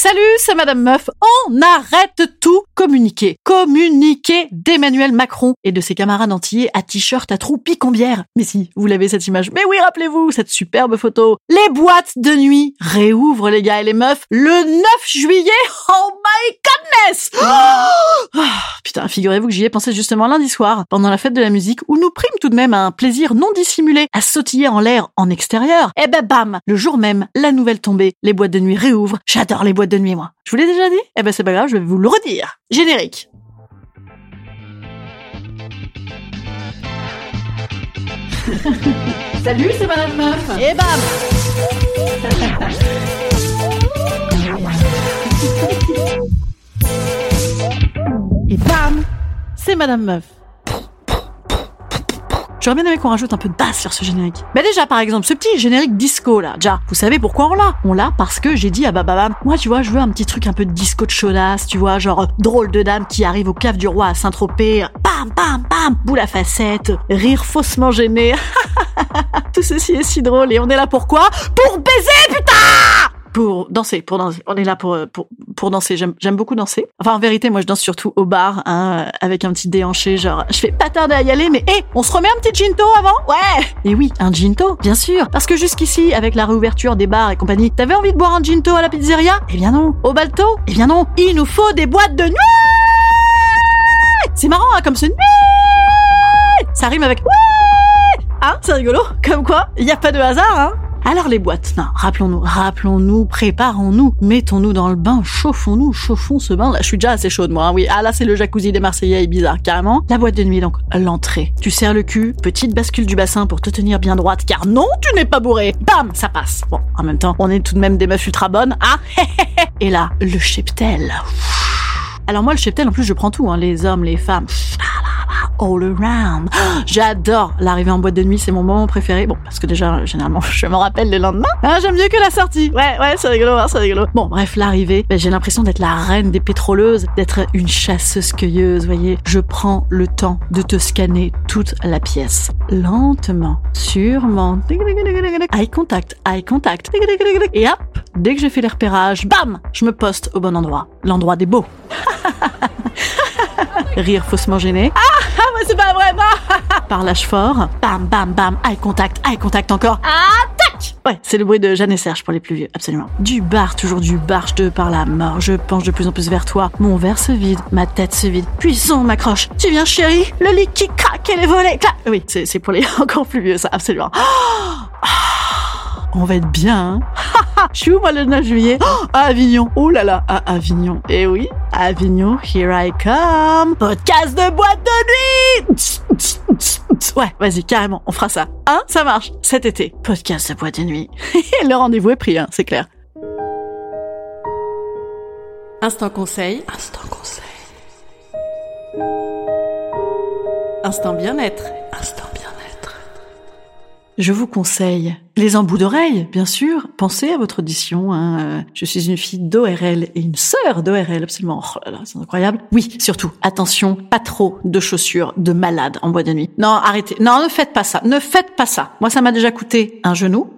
Salut, c'est Madame Meuf. On arrête tout communiquer. Communiquer d'Emmanuel Macron et de ses camarades antillais à t-shirt à trous picombière. Mais si, vous l'avez cette image. Mais oui, rappelez-vous, cette superbe photo. Les boîtes de nuit réouvrent les gars et les meufs le 9 juillet. Oh my goodness! Oh putain, figurez-vous que j'y ai pensé justement lundi soir, pendant la fête de la musique, où nous prime tout de même un plaisir non dissimulé à sautiller en l'air en extérieur. Et ben bam! Le jour même, la nouvelle tombée, les boîtes de nuit réouvrent. J'adore les boîtes de nuit, moi. Je vous l'ai déjà dit? Eh ben c'est pas grave, je vais vous le redire. Générique. Salut, c'est Madame Meuf. Et bam Et bam C'est Madame Meuf. J'aurais bien aimé qu'on rajoute un peu de basse sur ce générique. Mais déjà, par exemple, ce petit générique disco là, déjà, vous savez pourquoi on l'a? On l'a parce que j'ai dit à Bababam, moi tu vois, je veux un petit truc un peu de disco de chaudasse, tu vois, genre drôle de dame qui arrive au cave du roi à Saint-Tropez, bam, bam, bam, boule à facette, rire faussement gêné. Tout ceci est si drôle et on est là pourquoi Pour baiser, putain pour danser, pour danser. On est là pour pour, pour danser. J'aime beaucoup danser. Enfin en vérité, moi je danse surtout au bar, hein, avec un petit déhanché, genre je fais pas tarder à y aller, mais hé, on se remet un petit ginto avant? Ouais. Et oui, un ginto, bien sûr, parce que jusqu'ici, avec la réouverture des bars et compagnie, t'avais envie de boire un ginto à la pizzeria? Eh bien non. Au balto? Eh bien non. Il nous faut des boîtes de nuit. C'est marrant, hein, comme ce nuit. Ça rime avec ouais. Hein, c'est rigolo? Comme quoi, il y a pas de hasard, hein? Alors les boîtes, non, rappelons-nous, rappelons-nous, préparons-nous, mettons-nous dans le bain, chauffons-nous, chauffons ce bain. Là, je suis déjà assez chaude, moi. hein, oui, ah là, c'est le jacuzzi des Marseillais, bizarre, carrément. La boîte de nuit, donc l'entrée. Tu serres le cul, petite bascule du bassin pour te tenir bien droite, car non, tu n'es pas bourré. Bam, ça passe. Bon, en même temps, on est tout de même des meufs ultra bonnes, ah. Et là, le cheptel. Alors moi, le cheptel, en plus, je prends tout, hein, les hommes, les femmes. All around. J'adore l'arrivée en boîte de nuit, c'est mon moment préféré. Bon, parce que déjà, généralement, je me rappelle le lendemain. Hein, J'aime mieux que la sortie. Ouais, ouais, c'est rigolo, hein, c'est rigolo. Bon, bref, l'arrivée, ben, j'ai l'impression d'être la reine des pétroleuses, d'être une chasseuse-cueilleuse, voyez. Je prends le temps de te scanner toute la pièce. Lentement, sûrement. Eye contact, eye contact. Et hop, dès que j'ai fait les repérages, bam, je me poste au bon endroit. L'endroit des beaux. Rire faussement gêné. Ah, c'est pas vrai, bah. Parlage fort. Bam, bam, bam. Eye contact, eye contact encore. Ah, tac Ouais, c'est le bruit de Jeanne et Serge pour les plus vieux, absolument. Du bar, toujours du bar, je te parle à mort. Je penche de plus en plus vers toi. Mon verre se vide, ma tête se vide. Puissant m'accroche. Tu viens, chérie? Le lit qui craque et les volets clac. Oui, c'est pour les encore plus vieux, ça, absolument. On va être bien, hein? Je suis où, moi, le 9 juillet? Oh, À Avignon. Oh là là, à Avignon. Eh oui, Avignon, here I come. Podcast de boîte de nuit Ouais, vas-y, carrément, on fera ça. Hein Ça marche, cet été. Podcast de boîte de nuit. le rendez-vous est pris, hein, c'est clair. Instant conseil. Instant conseil. Instant bien-être. Instant bien-être. Je vous conseille les embouts d'oreilles, bien sûr. Pensez à votre audition. Hein. Euh, Je suis une fille d'ORL et une sœur d'ORL, absolument. Oh là là, c'est incroyable. Oui, surtout, attention, pas trop de chaussures de malade en boîte de nuit. Non, arrêtez. Non, ne faites pas ça. Ne faites pas ça. Moi, ça m'a déjà coûté un genou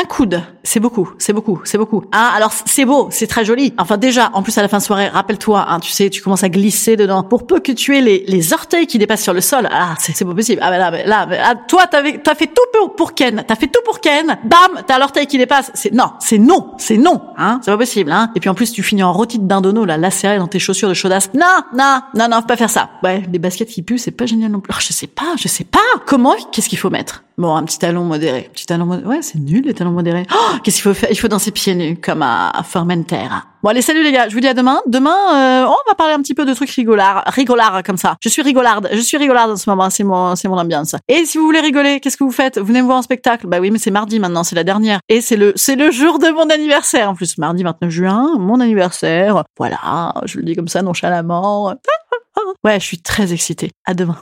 un coude, c'est beaucoup, c'est beaucoup, c'est beaucoup. Hein, alors c'est beau, c'est très joli. Enfin déjà, en plus à la fin de soirée, rappelle-toi, hein, tu sais, tu commences à glisser dedans. Pour peu que tu aies les, les orteils qui dépassent sur le sol, ah, c'est pas possible. Ah, mais là, là, mais, ah, toi, t'as as fait tout pour, Ken, t'as fait tout pour Ken. Bam, t'as l'orteil qui dépasse. C'est non, c'est non, c'est non, hein, c'est pas possible, hein. Et puis en plus, tu finis en rôti de dindono, là, lacéré dans tes chaussures de chaudasse. Non, non, non, non, faut pas faire ça. Ouais, les baskets qui puent, c'est pas génial non plus. Oh, je sais pas, je sais pas. Comment, qu'est-ce qu'il faut mettre? Bon, un petit talon modéré. Petit talon modéré. Ouais, c'est nul les talons modérés. Oh, qu'est-ce qu'il faut faire? Il faut danser pieds nus comme à Formentera. Bon allez, salut les gars. Je vous dis à demain. Demain, euh, on va parler un petit peu de trucs rigolards, rigolards comme ça. Je suis rigolarde. Je suis rigolarde en ce moment. C'est mon, mon ambiance. Et si vous voulez rigoler, qu'est-ce que vous faites? Vous venez me voir en spectacle? Bah oui, mais c'est mardi maintenant. C'est la dernière. Et c'est le, c'est le jour de mon anniversaire. En plus, mardi 29 juin, mon anniversaire. Voilà. Je le dis comme ça nonchalamment. Ouais, je suis très excitée. À demain.